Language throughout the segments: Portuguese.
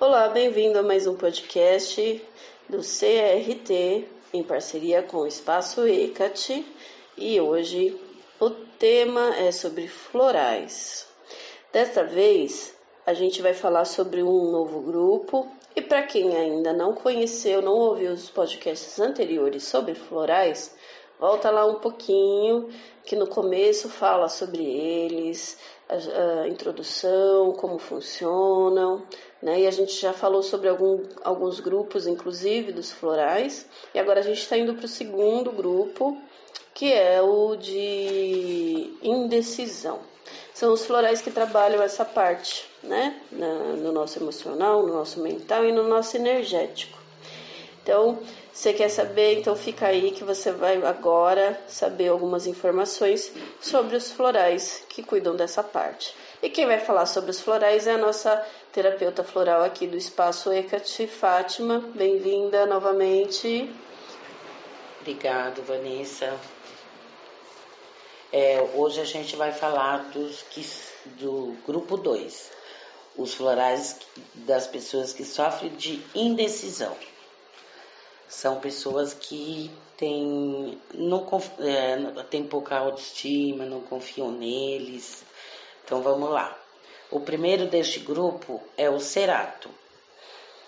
Olá, bem-vindo a mais um podcast do CRT em parceria com o Espaço ECAT e hoje o tema é sobre florais. Desta vez a gente vai falar sobre um novo grupo e para quem ainda não conheceu, não ouviu os podcasts anteriores sobre florais, volta lá um pouquinho que no começo fala sobre eles, a, a introdução, como funcionam, né? E a gente já falou sobre algum, alguns grupos, inclusive dos florais, e agora a gente está indo para o segundo grupo, que é o de indecisão. São os florais que trabalham essa parte, né? Na, no nosso emocional, no nosso mental e no nosso energético. Então, você quer saber? Então fica aí que você vai agora saber algumas informações sobre os florais que cuidam dessa parte. E quem vai falar sobre os florais é a nossa terapeuta floral aqui do Espaço Ecate, Fátima. Bem-vinda novamente. Obrigado, Vanessa. É, hoje a gente vai falar dos que, do grupo 2, os florais das pessoas que sofrem de indecisão. São pessoas que têm, não, é, têm pouca autoestima, não confiam neles. Então vamos lá. O primeiro deste grupo é o cerato,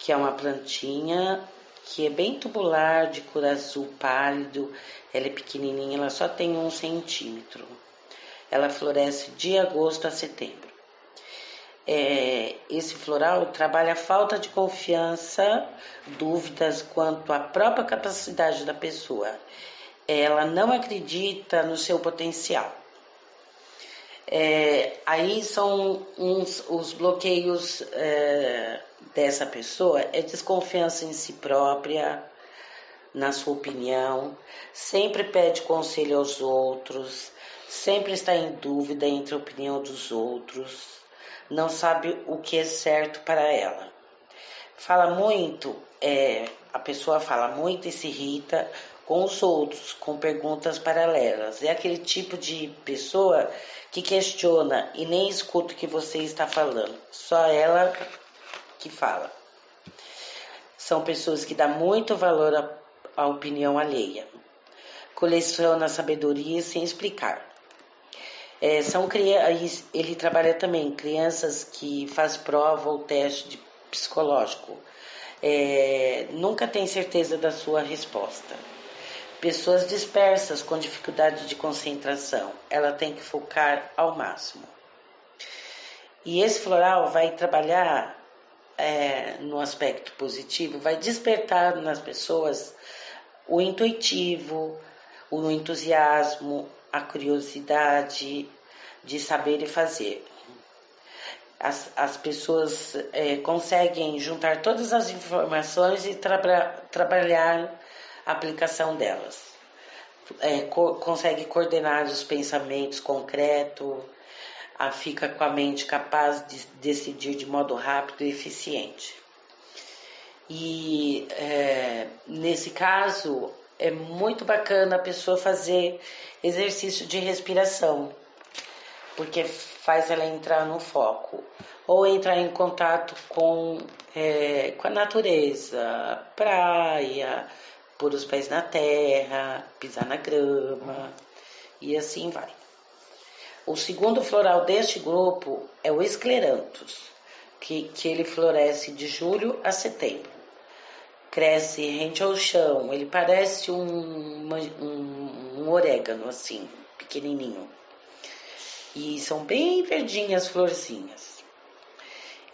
que é uma plantinha que é bem tubular, de cor azul pálido, ela é pequenininha, ela só tem um centímetro. Ela floresce de agosto a setembro. É, esse floral trabalha a falta de confiança, dúvidas quanto à própria capacidade da pessoa. Ela não acredita no seu potencial. É, aí são uns, os bloqueios é, dessa pessoa é desconfiança em si própria, na sua opinião, sempre pede conselho aos outros, sempre está em dúvida entre a opinião dos outros, não sabe o que é certo para ela. Fala muito, é, a pessoa fala muito e se irrita com os outros, com perguntas paralelas. É aquele tipo de pessoa que questiona e nem escuta o que você está falando, só ela que fala. São pessoas que dão muito valor à, opinião alheia, coleciona sabedoria sem explicar. É, são ele trabalha também crianças que faz prova ou teste psicológico. É, nunca tem certeza da sua resposta Pessoas dispersas com dificuldade de concentração, ela tem que focar ao máximo. E esse floral vai trabalhar é, no aspecto positivo, vai despertar nas pessoas o intuitivo, o entusiasmo, a curiosidade de saber e fazer. As, as pessoas é, conseguem juntar todas as informações e tra trabalhar aplicação delas. É, co consegue coordenar os pensamentos concretos, a, fica com a mente capaz de decidir de modo rápido e eficiente. E é, nesse caso, é muito bacana a pessoa fazer exercício de respiração, porque faz ela entrar no foco, ou entrar em contato com, é, com a natureza, praia, pôr os pés na terra, pisar na grama e assim vai. O segundo floral deste grupo é o escleranthus, que, que ele floresce de julho a setembro. Cresce rente ao chão, ele parece um, um, um orégano assim, pequenininho. E são bem verdinhas as florzinhas.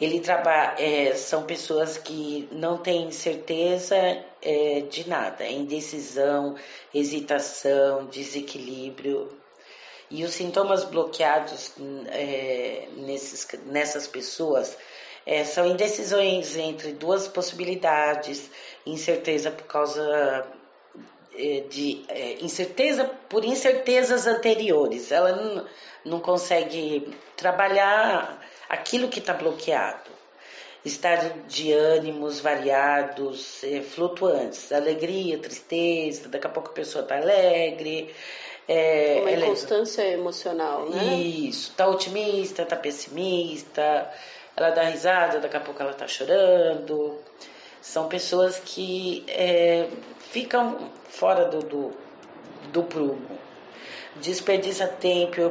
Ele trabalha, é, são pessoas que não têm certeza é, de nada, é indecisão, hesitação, desequilíbrio. E os sintomas bloqueados é, nesses, nessas pessoas é, são indecisões entre duas possibilidades, incerteza por causa de é, incerteza por incertezas anteriores. Ela não, não consegue trabalhar aquilo que está bloqueado. Estado de ânimos variados, é, flutuantes, alegria, tristeza, daqui a pouco a pessoa está alegre. É, Uma inconstância ela... emocional, né? Isso, está otimista, está pessimista, ela dá risada, daqui a pouco ela está chorando. São pessoas que é, ficam fora do, do, do prumo. Desperdiça tempo e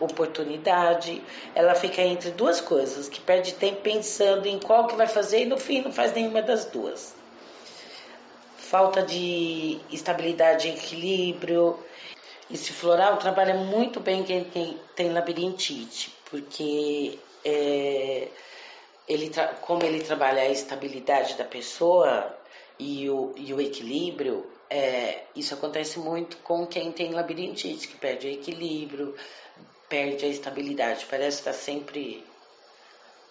oportunidade. Ela fica entre duas coisas, que perde tempo pensando em qual que vai fazer e no fim não faz nenhuma das duas. Falta de estabilidade e equilíbrio. Esse floral trabalha muito bem quem tem, tem labirintite, porque é, ele como ele trabalha a estabilidade da pessoa e o, e o equilíbrio, é, isso acontece muito com quem tem labirintite, que perde o equilíbrio, perde a estabilidade, parece estar sempre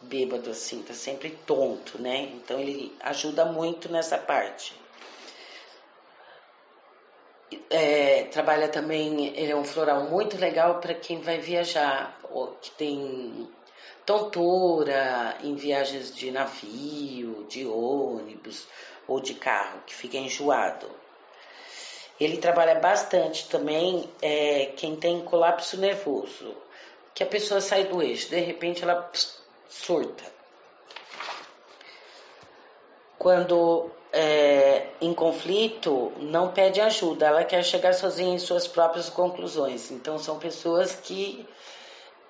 bêbado assim, está sempre tonto, né? Então ele ajuda muito nessa parte. É, trabalha também, ele é um floral muito legal para quem vai viajar, que tem tontura em viagens de navio, de ônibus ou de carro, que fica enjoado. Ele trabalha bastante também é, quem tem colapso nervoso, que a pessoa sai do eixo, de repente ela surta. Quando é, em conflito, não pede ajuda, ela quer chegar sozinha em suas próprias conclusões. Então, são pessoas que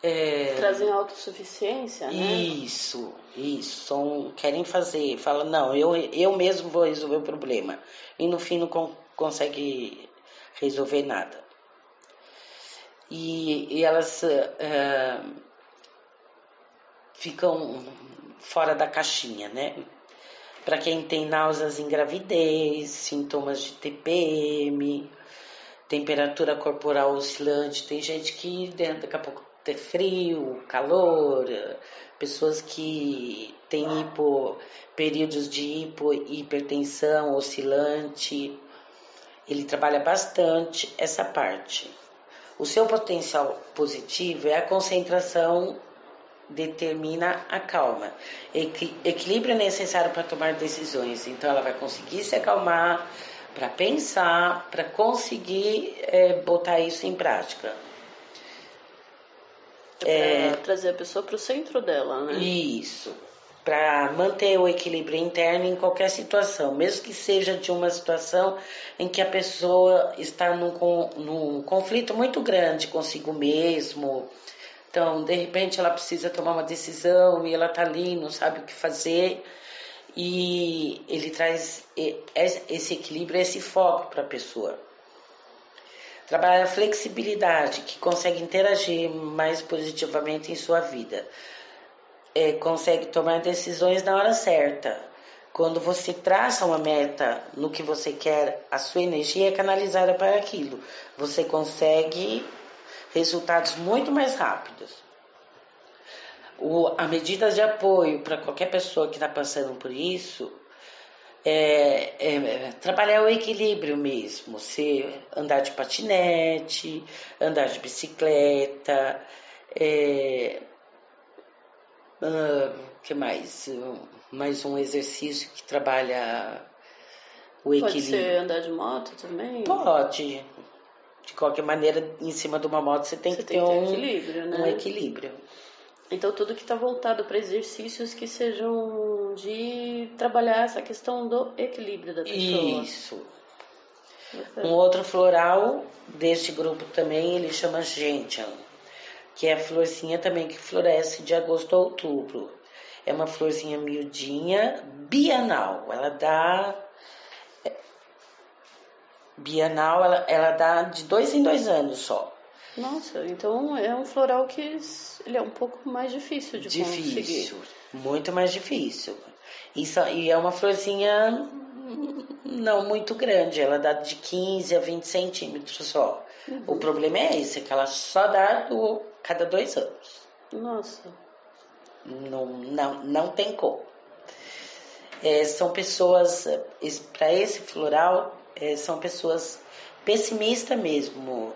é... Trazem autossuficiência, né? Isso, isso. São, querem fazer, falam, não, eu, eu mesmo vou resolver o problema. E no fim não con consegue resolver nada. E, e elas é, ficam fora da caixinha, né? Para quem tem náuseas em gravidez, sintomas de TPM, temperatura corporal oscilante, tem gente que daqui a pouco ter frio, calor, pessoas que têm hipo, períodos de hipo, hipertensão oscilante. Ele trabalha bastante essa parte. O seu potencial positivo é a concentração determina a calma. Equilíbrio é necessário para tomar decisões. Então ela vai conseguir se acalmar para pensar, para conseguir é, botar isso em prática. É, trazer a pessoa para o centro dela, né? Isso. Para manter o equilíbrio interno em qualquer situação, mesmo que seja de uma situação em que a pessoa está num, num conflito muito grande consigo mesmo. Então, de repente, ela precisa tomar uma decisão e ela está ali, não sabe o que fazer. E ele traz esse equilíbrio, esse foco para a pessoa. Trabalha a flexibilidade, que consegue interagir mais positivamente em sua vida. É, consegue tomar decisões na hora certa. Quando você traça uma meta no que você quer, a sua energia é canalizada para aquilo. Você consegue resultados muito mais rápidos. O, a medida de apoio para qualquer pessoa que está passando por isso é, é, trabalhar o equilíbrio mesmo, se andar de patinete, andar de bicicleta, é, uh, que mais? Mais um exercício que trabalha o equilíbrio. Pode ser andar de moto também? Pode. De qualquer maneira, em cima de uma moto você tem você que tem ter um equilíbrio, né? um equilíbrio. Então, tudo que está voltado para exercícios que sejam de trabalhar essa questão do equilíbrio da pessoa. Isso. Um outro floral deste grupo também, ele chama Gentian, que é a florzinha também que floresce de agosto a outubro. É uma florzinha miudinha, bienal. Ela dá. Bienal, ela, ela dá de dois em dois anos só. Nossa, então é um floral que ele é um pouco mais difícil de difícil, conseguir. Difícil, muito mais difícil. Isso, e é uma florzinha não muito grande, ela dá de 15 a 20 centímetros só. Uhum. O problema é esse, que ela só dá do, cada dois anos. Nossa. Não, não, não tem como. É, são pessoas, para esse floral, é, são pessoas pessimistas mesmo,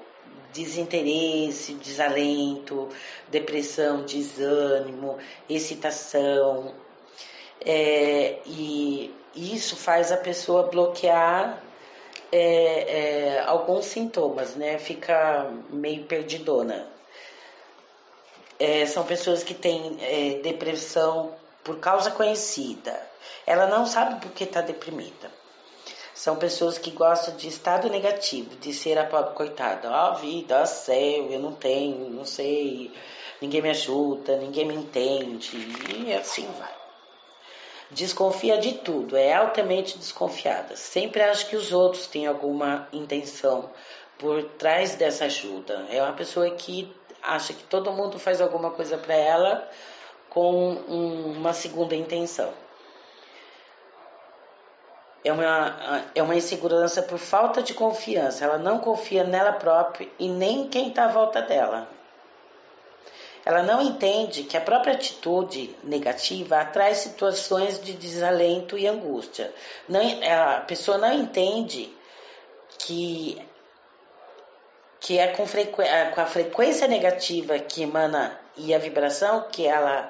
desinteresse, desalento, depressão, desânimo, excitação. É, e isso faz a pessoa bloquear é, é, alguns sintomas, né? Fica meio perdidona. é, são pessoas que têm é, depressão por causa conhecida. Ela não sabe por que está deprimida. São pessoas que gostam de estado negativo, de ser a pobre coitada. Ó, oh, vida, ó céu, eu não tenho, não sei, ninguém me ajuda, ninguém me entende, e assim vai. Desconfia de tudo, é altamente desconfiada. Sempre acha que os outros têm alguma intenção por trás dessa ajuda. É uma pessoa que acha que todo mundo faz alguma coisa para ela com uma segunda intenção. É uma, é uma insegurança por falta de confiança. Ela não confia nela própria e nem quem está à volta dela. Ela não entende que a própria atitude negativa atrai situações de desalento e angústia. Não, a pessoa não entende que que é com, frequ... É, com a frequência negativa que emana e a vibração que ela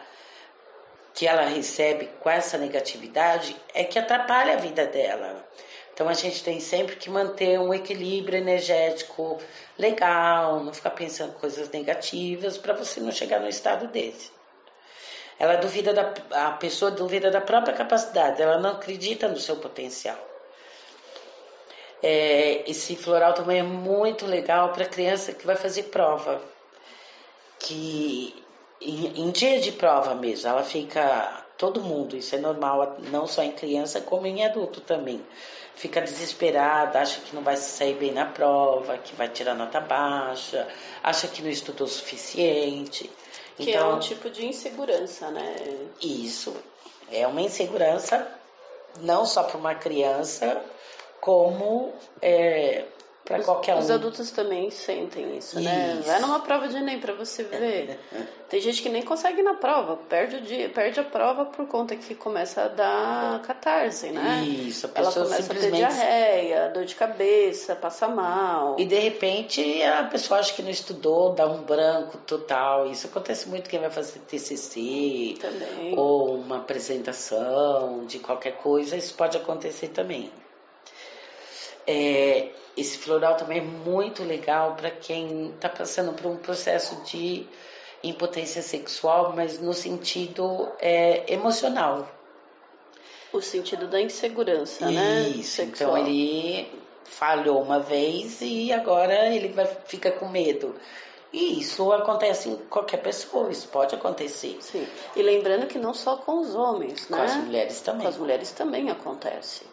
que ela recebe com essa negatividade é que atrapalha a vida dela. Então a gente tem sempre que manter um equilíbrio energético legal, não ficar pensando coisas negativas para você não chegar no estado desse. Ela duvida da a pessoa duvida da própria capacidade, ela não acredita no seu potencial. É, esse floral também é muito legal para criança que vai fazer prova. Que em, em, dia de prova mesmo, ela fica. Todo mundo, isso é normal, não só em criança, como em adulto também. Fica desesperada, acha que não vai sair bem na prova, que vai tirar nota baixa, acha que não estudou o suficiente. Que então, é um tipo de insegurança, né? Isso. É uma insegurança não só para uma criança, como é, para qualquer um. Os adultos também sentem isso, né? isso. né? Vai numa prova de Enem para você ver. Tem gente que nem consegue ir na prova, perde o dia, perde a prova por conta que começa a dar catarse, né? Isso, a pessoa Ela começa simplesmente... a ter diarreia, dor de cabeça, passa mal. E de repente a pessoa acha que não estudou, dá um branco total. Isso acontece muito quem vai fazer TCC também. ou uma apresentação de qualquer coisa, isso pode acontecer também. É, esse floral também é muito legal para quem está passando por um processo de impotência sexual, mas no sentido é, emocional. O sentido da insegurança, né? Isso, então ele falhou uma vez e agora ele vai, fica com medo. E isso acontece em qualquer pessoa, isso pode acontecer. Sim. E lembrando que não só com os homens, com né? Com as mulheres também. Com as mulheres também acontece.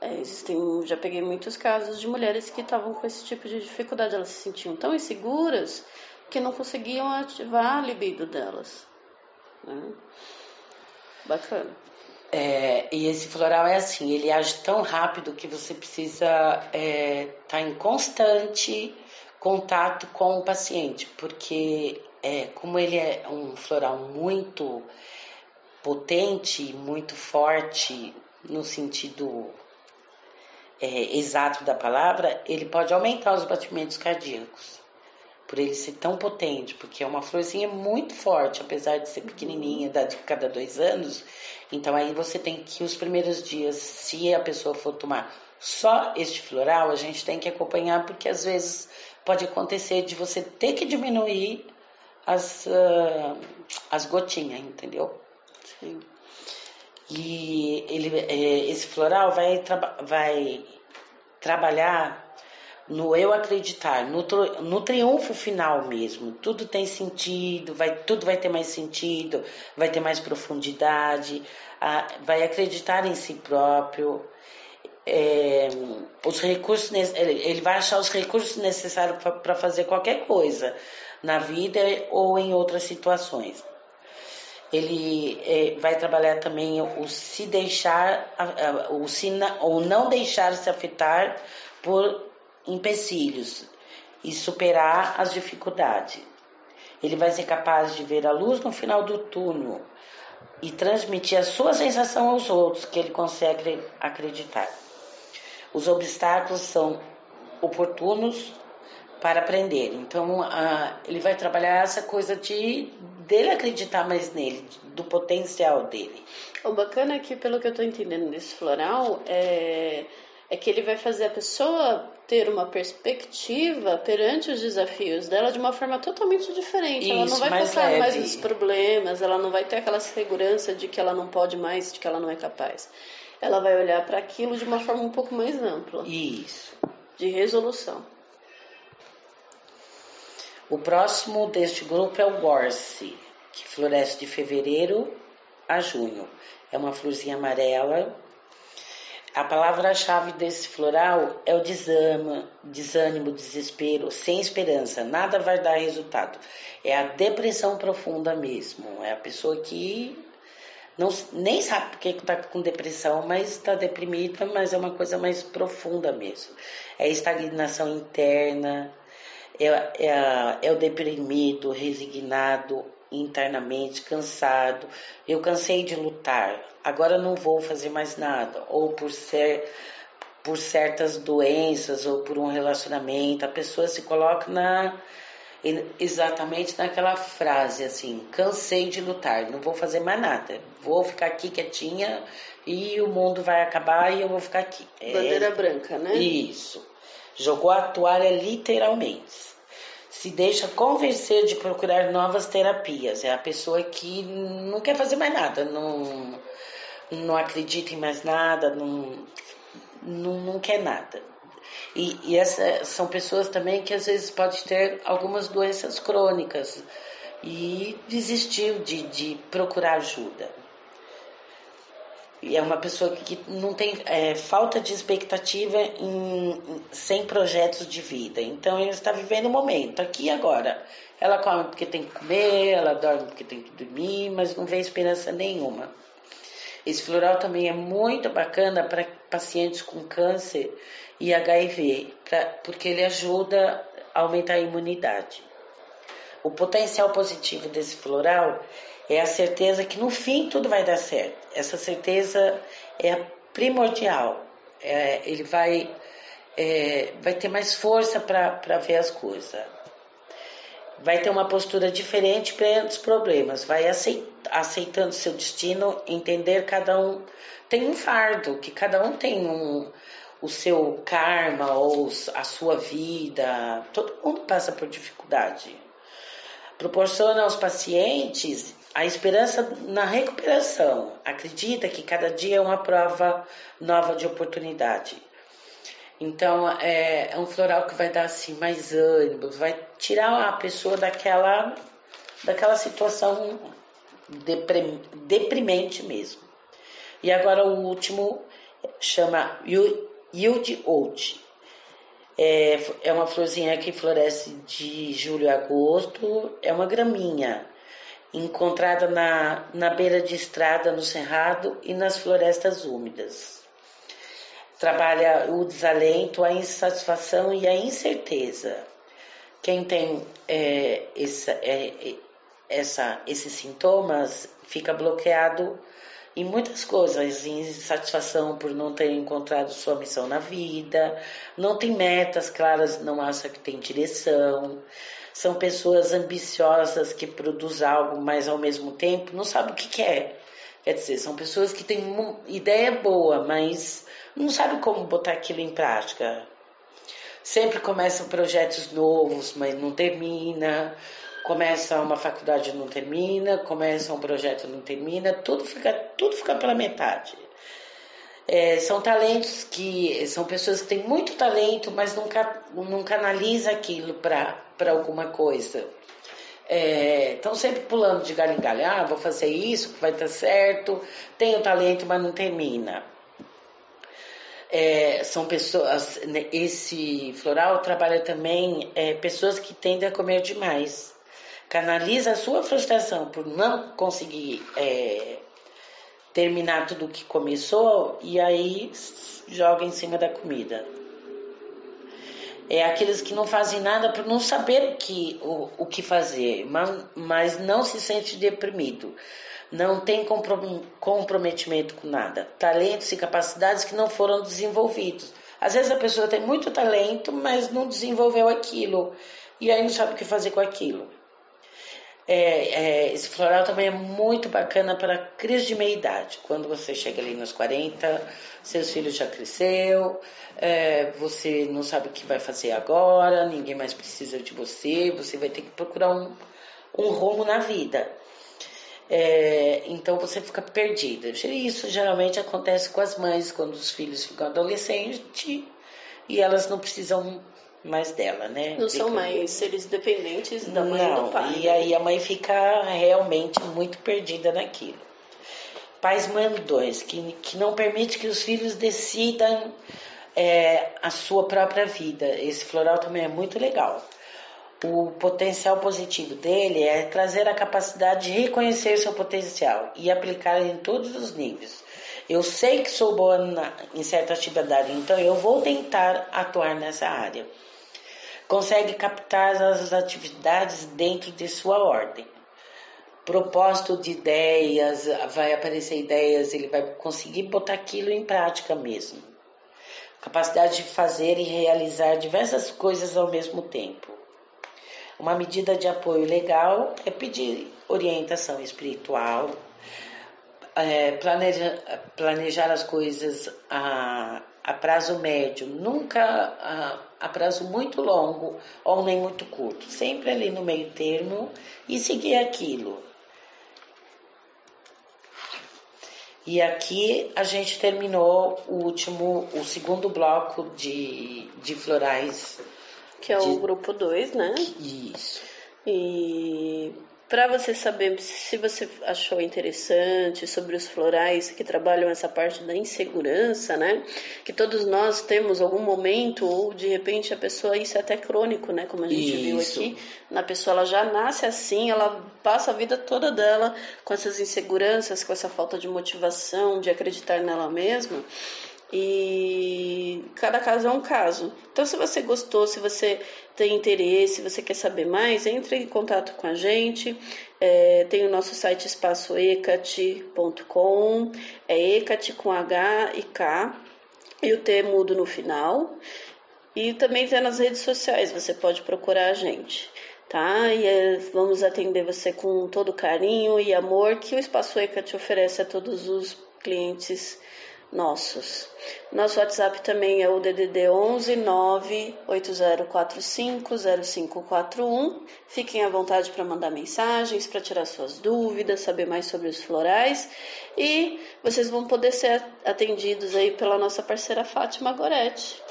É, existem, já peguei muitos casos de mulheres que estavam com esse tipo de dificuldade, elas se sentiam tão inseguras que não conseguiam ativar a libido delas. Né? Bacana. É, e esse floral é assim, ele age tão rápido que você precisa estar é, tá em constante contato com o paciente, porque é, como ele é um floral muito potente, muito forte no sentido é, exato da palavra, ele pode aumentar os batimentos cardíacos. Por ele ser tão potente, porque é uma florzinha muito forte, apesar de ser pequenininha, de cada dois anos. Então aí você tem que, os primeiros dias, se a pessoa for tomar só este floral, a gente tem que acompanhar, porque às vezes pode acontecer de você ter que diminuir as, uh, as gotinhas, entendeu? Sim. E ele, é, esse floral vai, vai trabalhar no eu acreditar, no, no triunfo final mesmo. Tudo tem sentido, vai, tudo vai ter mais sentido, vai ter mais profundidade, a, vai acreditar em si próprio. É, os recursos ele vai achar os recursos necessários para fazer qualquer coisa na vida ou em outras situações ele é, vai trabalhar também o se deixar, o, se, o não deixar se afetar por empecilhos e superar as dificuldades. Ele vai ser capaz de ver a luz no final do túnel e transmitir a sua sensação aos outros que ele consegue acreditar. Os obstáculos são oportunos para aprender. Então, ele vai trabalhar essa coisa de dele acreditar mais nele, do potencial dele. O bacana é que, pelo que eu estou entendendo desse floral, é, é que ele vai fazer a pessoa ter uma perspectiva perante os desafios dela de uma forma totalmente diferente. Isso, ela não vai mais focar leve. mais nos problemas, ela não vai ter aquela segurança de que ela não pode mais, de que ela não é capaz. Ela vai olhar para aquilo de uma forma um pouco mais ampla. Isso. De resolução. O próximo deste grupo é o Gorse, que floresce de fevereiro a junho. É uma florzinha amarela a palavra-chave desse floral é o desânimo, desânimo, desespero, sem esperança, nada vai dar resultado. É a depressão profunda mesmo. É a pessoa que não, nem sabe por que está com depressão, mas está deprimida, mas é uma coisa mais profunda mesmo. É estagnação interna, é, é, é o deprimido, resignado, internamente, cansado. Eu cansei de lutar, agora não vou fazer mais nada. Ou por ser por certas doenças ou por um relacionamento, a pessoa se coloca na exatamente naquela frase assim, cansei de lutar, não vou fazer mais nada, vou ficar aqui quietinha e o mundo vai acabar e eu vou ficar aqui. Bandeira é, branca, né? Isso. Jogou a toalha literalmente se deixa convencer de procurar novas terapias. É a pessoa que não quer fazer mais nada, não, não acredita em mais nada, não, não, não quer nada. E, e essas são pessoas também que às vezes podem ter algumas doenças crônicas e desistiu de, de procurar ajuda. E é uma pessoa que não tem é, falta de expectativa em, em, sem projetos de vida. Então ele está vivendo o momento, aqui e agora. Ela come porque tem que comer, ela dorme porque tem que dormir, mas não vê esperança nenhuma. Esse floral também é muito bacana para pacientes com câncer e HIV, pra, porque ele ajuda a aumentar a imunidade. O potencial positivo desse floral é a certeza que no fim tudo vai dar certo. Essa certeza é primordial. É, ele vai, é, vai ter mais força para ver as coisas. Vai ter uma postura diferente perante os problemas. Vai aceit, aceitando seu destino, entender cada um tem um fardo, que cada um tem um, o seu karma ou a sua vida. Todo mundo passa por dificuldade. Proporciona aos pacientes a esperança na recuperação. Acredita que cada dia é uma prova nova de oportunidade. Então é, é um floral que vai dar assim mais ânimo, vai tirar a pessoa daquela daquela situação deprimente mesmo. E agora o último chama Yield Oat. É, é uma florzinha que floresce de julho a agosto, é uma graminha encontrada na, na beira de estrada, no cerrado e nas florestas úmidas. Trabalha o desalento, a insatisfação e a incerteza. Quem tem é, essa, é, essa, esses sintomas fica bloqueado em muitas coisas, insatisfação por não ter encontrado sua missão na vida, não tem metas claras, não acha que tem direção, são pessoas ambiciosas que produzem algo, mas ao mesmo tempo não sabem o que quer. Quer dizer, são pessoas que têm uma ideia boa, mas não sabem como botar aquilo em prática. Sempre começam projetos novos, mas não termina. Começa uma faculdade não termina, começa um projeto não termina, tudo fica, tudo fica pela metade. É, são talentos que são pessoas que têm muito talento, mas nunca não canaliza aquilo para alguma coisa. Estão é, sempre pulando de galho em galho, ah, vou fazer isso, que vai dar certo, tenho talento, mas não termina. É, são pessoas, né, esse floral trabalha também é, pessoas que tendem a comer demais. Canaliza a sua frustração por não conseguir é, terminar tudo que começou e aí joga em cima da comida. É aqueles que não fazem nada por não saber o que, o, o que fazer, mas, mas não se sente deprimido. Não tem comprometimento com nada. Talentos e capacidades que não foram desenvolvidos. Às vezes a pessoa tem muito talento, mas não desenvolveu aquilo. E aí não sabe o que fazer com aquilo. É, é, esse floral também é muito bacana para crise de meia-idade. Quando você chega ali nos 40, seus filhos já cresceu, é, você não sabe o que vai fazer agora, ninguém mais precisa de você, você vai ter que procurar um, um rumo na vida. É, então você fica perdida. Isso geralmente acontece com as mães quando os filhos ficam adolescentes e elas não precisam mais dela, né? Não são mais seres dependentes da mãe não, e do pai. E aí a mãe fica realmente muito perdida naquilo. Pais mandões, que, que não permite que os filhos decidam é, a sua própria vida. Esse floral também é muito legal. O potencial positivo dele é trazer a capacidade de reconhecer seu potencial e aplicar em todos os níveis. Eu sei que sou boa na, em certa atividade, então eu vou tentar atuar nessa área consegue captar as atividades dentro de sua ordem. Propósito de ideias, vai aparecer ideias, ele vai conseguir botar aquilo em prática mesmo. Capacidade de fazer e realizar diversas coisas ao mesmo tempo. Uma medida de apoio legal é pedir orientação espiritual, é, planejar, planejar as coisas a, a prazo médio, nunca a, a prazo muito longo ou nem muito curto, sempre ali no meio termo e seguir aquilo. E aqui a gente terminou o último, o segundo bloco de, de florais. Que é de... o grupo 2, né? Isso. E para você saber se você achou interessante sobre os florais que trabalham essa parte da insegurança, né? Que todos nós temos algum momento ou de repente a pessoa isso é até crônico, né? Como a gente isso. viu aqui, na pessoa ela já nasce assim, ela passa a vida toda dela com essas inseguranças, com essa falta de motivação, de acreditar nela mesma. E cada caso é um caso. Então, se você gostou, se você tem interesse, se você quer saber mais, entre em contato com a gente. É, tem o nosso site espaçoecat.com, é ecat com H e K, e o T mudo no final. E também tem nas redes sociais, você pode procurar a gente tá? E é, vamos atender você com todo carinho e amor que o Espaço ECA te oferece a todos os clientes nossos. Nosso WhatsApp também é o DDD 11 980450541. Fiquem à vontade para mandar mensagens, para tirar suas dúvidas, saber mais sobre os florais e vocês vão poder ser atendidos aí pela nossa parceira Fátima Goretti.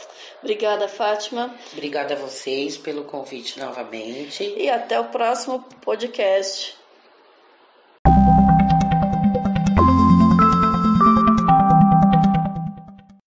Obrigada, Fátima. Obrigada a vocês pelo convite novamente. E até o próximo podcast.